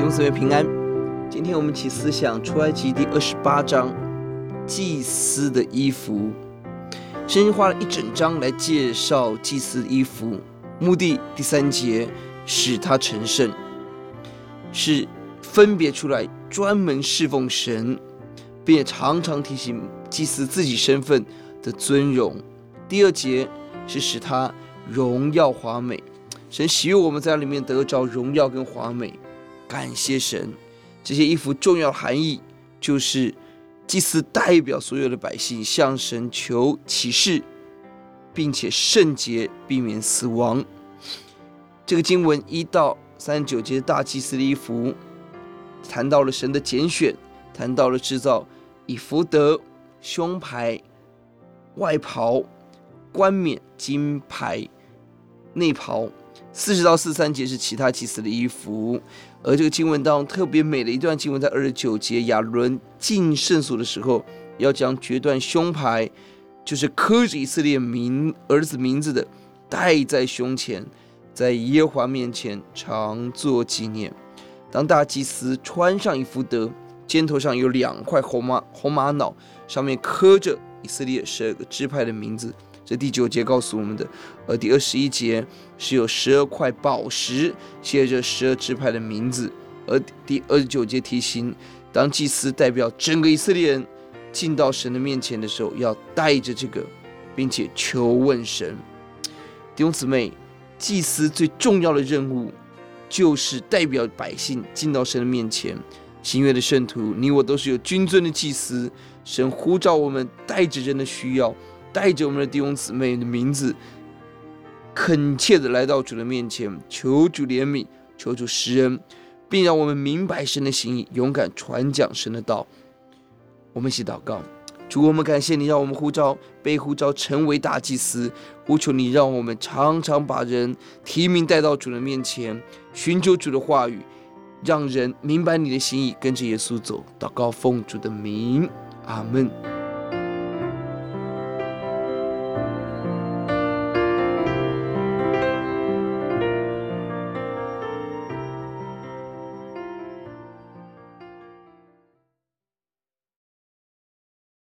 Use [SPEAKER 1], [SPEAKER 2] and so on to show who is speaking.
[SPEAKER 1] 兄姊妹平安。今天我们起思想出埃及第二十八章祭司的衣服。圣经花了一整章来介绍祭司的衣服，目的第三节使他成圣，是分别出来专门侍奉神，并且常常提醒祭司自己身份的尊荣。第二节是使他荣耀华美。神喜悦我们在里面得着荣耀跟华美，感谢神。这些衣服重要含义就是，祭司代表所有的百姓向神求启示，并且圣洁，避免死亡。这个经文一到三十九节，大祭司的衣服谈到了神的拣选，谈到了制造以弗得、胸牌、外袍、冠冕、金牌、内袍。四十到四三节是其他祭司的衣服，而这个经文当中特别美的一段经文，在二十九节，亚伦进圣所的时候，要将决断胸牌，就是刻着以色列名儿子名字的，戴在胸前，在耶和华面前常作纪念。当大祭司穿上以弗德，肩头上有两块红玛红玛瑙，上面刻着以色列十二个支派的名字。这第九节告诉我们的，而第二十一节是有十二块宝石写着十二支派的名字，而第二十九节提醒，当祭司代表整个以色列人进到神的面前的时候，要带着这个，并且求问神。弟兄姊妹，祭司最重要的任务就是代表百姓进到神的面前。新约的圣徒，你我都是有君尊的祭司，神呼召我们带着人的需要。带着我们的弟兄姊妹的名字，恳切的来到主的面前，求主怜悯，求主施恩，并让我们明白神的心意，勇敢传讲神的道。我们一起祷告：主，我们感谢你，让我们呼召被呼召成为大祭司，呼求你，让我们常常把人提名带到主的面前，寻求主的话语，让人明白你的心意，跟着耶稣走。祷告奉主的名，阿门。